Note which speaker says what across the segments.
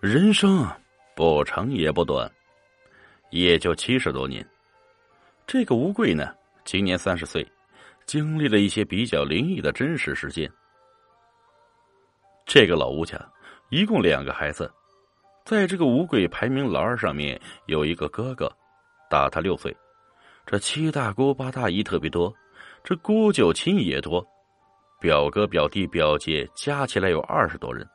Speaker 1: 人生不长也不短，也就七十多年。这个吴贵呢，今年三十岁，经历了一些比较灵异的真实事件。这个老吴家一共两个孩子，在这个吴贵排名老二上面有一个哥哥，大他六岁。这七大姑八大姨特别多，这姑舅亲也多，表哥表弟表姐加起来有二十多人。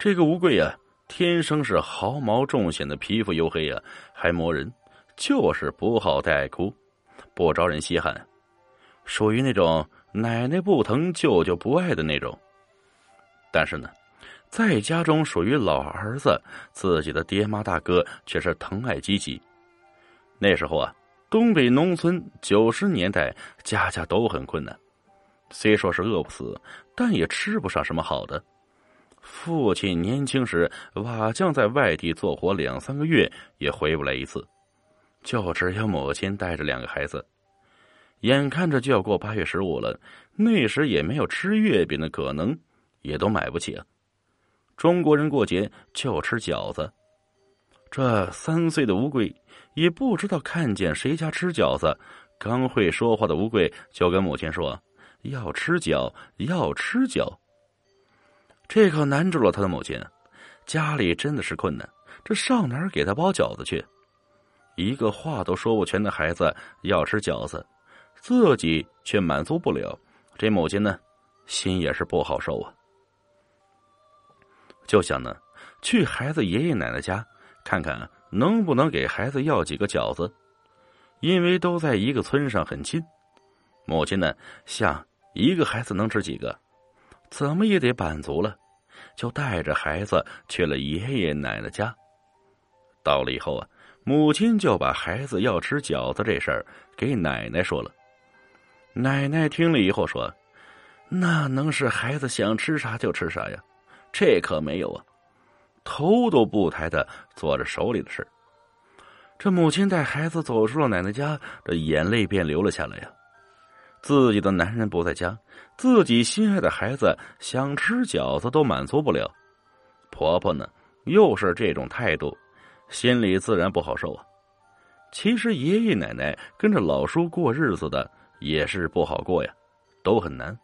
Speaker 1: 这个吴贵呀，天生是毫毛重显的皮肤黝黑呀，还磨人，就是不好带哭，不招人稀罕，属于那种奶奶不疼舅舅不爱的那种。但是呢，在家中属于老儿子，自己的爹妈大哥却是疼爱积极。那时候啊，东北农村九十年代家家都很困难，虽说是饿不死，但也吃不上什么好的。父亲年轻时瓦匠在外地做活两三个月也回不来一次，就只有母亲带着两个孩子。眼看着就要过八月十五了，那时也没有吃月饼的可能，也都买不起啊。中国人过节就吃饺子。这三岁的乌龟也不知道看见谁家吃饺子，刚会说话的乌龟就跟母亲说：“要吃饺，要吃饺。”这可难住了他的母亲，家里真的是困难，这上哪儿给他包饺子去？一个话都说不全的孩子要吃饺子，自己却满足不了，这母亲呢，心也是不好受啊。就想呢，去孩子爷爷奶奶家看看，能不能给孩子要几个饺子，因为都在一个村上，很近。母亲呢，想一个孩子能吃几个？怎么也得满足了，就带着孩子去了爷爷奶奶家。到了以后啊，母亲就把孩子要吃饺子这事儿给奶奶说了。奶奶听了以后说：“那能是孩子想吃啥就吃啥呀？这可没有啊！”头都不抬的做着手里的事这母亲带孩子走出了奶奶家，这眼泪便流了下来呀。自己的男人不在家，自己心爱的孩子想吃饺子都满足不了，婆婆呢又是这种态度，心里自然不好受啊。其实爷爷奶奶跟着老叔过日子的也是不好过呀，都很难。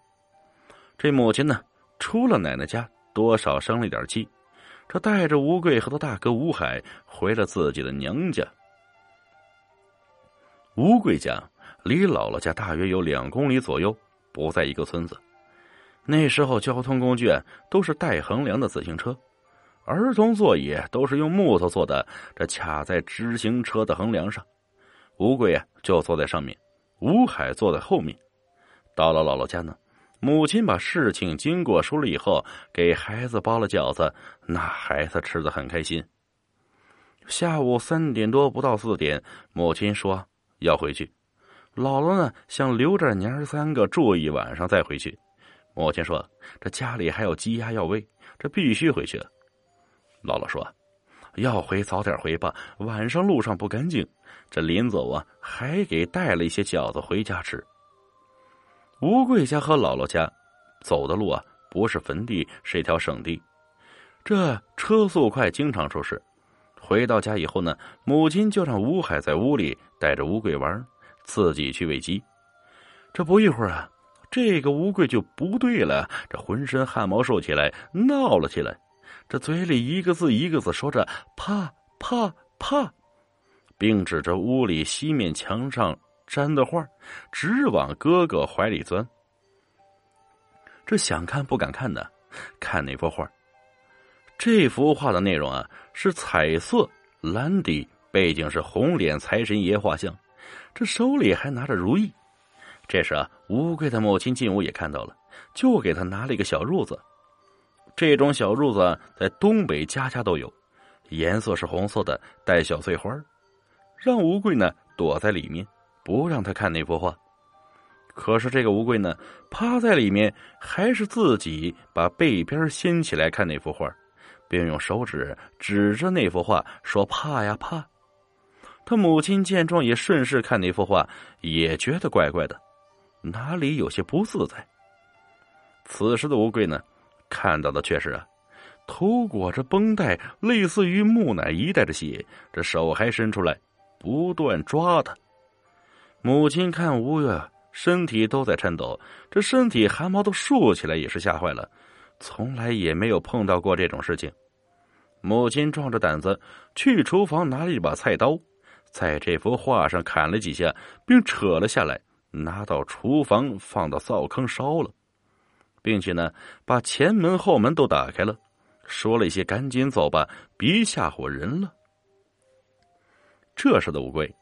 Speaker 1: 这母亲呢，出了奶奶家，多少生了点气，这带着吴贵和他大哥吴海回了自己的娘家。吴贵家。离姥姥家大约有两公里左右，不在一个村子。那时候交通工具都是带横梁的自行车，儿童座椅都是用木头做的，这卡在直行车的横梁上。吴贵啊就坐在上面，吴海坐在后面。到了姥姥家呢，母亲把事情经过说了以后，给孩子包了饺子，那孩子吃的很开心。下午三点多不到四点，母亲说要回去。姥姥呢，想留着娘儿三个住一晚上再回去。母亲说：“这家里还有鸡鸭要喂，这必须回去。”姥姥说：“要回早点回吧，晚上路上不干净。”这临走啊，还给带了一些饺子回家吃。吴贵家和姥姥家走的路啊，不是坟地，是一条省地，这车速快，经常出事。回到家以后呢，母亲就让吴海在屋里带着吴贵玩。自己去喂鸡，这不一会儿啊，这个乌龟就不对了，这浑身汗毛竖起来，闹了起来，这嘴里一个字一个字说着“怕怕怕”，并指着屋里西面墙上粘的画，直往哥哥怀里钻。这想看不敢看的，看那幅画。这幅画的内容啊，是彩色蓝底，背景是红脸财神爷画像。这手里还拿着如意，这时啊，乌龟的母亲进屋也看到了，就给他拿了一个小褥子。这种小褥子在东北家家都有，颜色是红色的，带小碎花让乌龟呢躲在里面，不让他看那幅画。可是这个乌龟呢，趴在里面，还是自己把背边掀起来看那幅画，并用手指指着那幅画说：“怕呀，怕。”他母亲见状，也顺势看那幅画，也觉得怪怪的，哪里有些不自在。此时的吴贵呢，看到的却是啊，头裹着绷带，类似于木乃伊带着血，这手还伸出来，不断抓他。母亲看吴越身体都在颤抖，这身体汗毛都竖起来，也是吓坏了，从来也没有碰到过这种事情。母亲壮着胆子去厨房拿了一把菜刀，在这幅画上砍了几下，并扯了下来，拿到厨房放到灶坑烧了，并且呢，把前门后门都打开了。说了一些“赶紧走吧”，别吓唬人了。这时的乌龟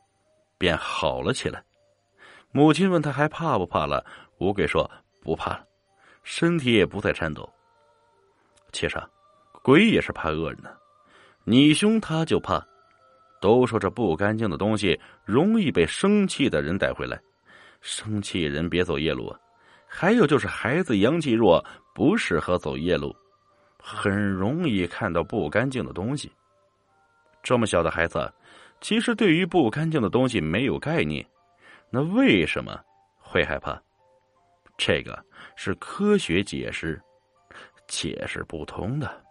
Speaker 1: 便好了起来。母亲问他还怕不怕了？乌龟说不怕了，身体也不再颤抖。其实，鬼也是怕恶人的，你凶他就怕。都说这不干净的东西容易被生气的人带回来，生气人别走夜路啊。还有就是孩子阳气弱，不适合走夜路。很容易看到不干净的东西。这么小的孩子，其实对于不干净的东西没有概念，那为什么会害怕？这个是科学解释解释不通的。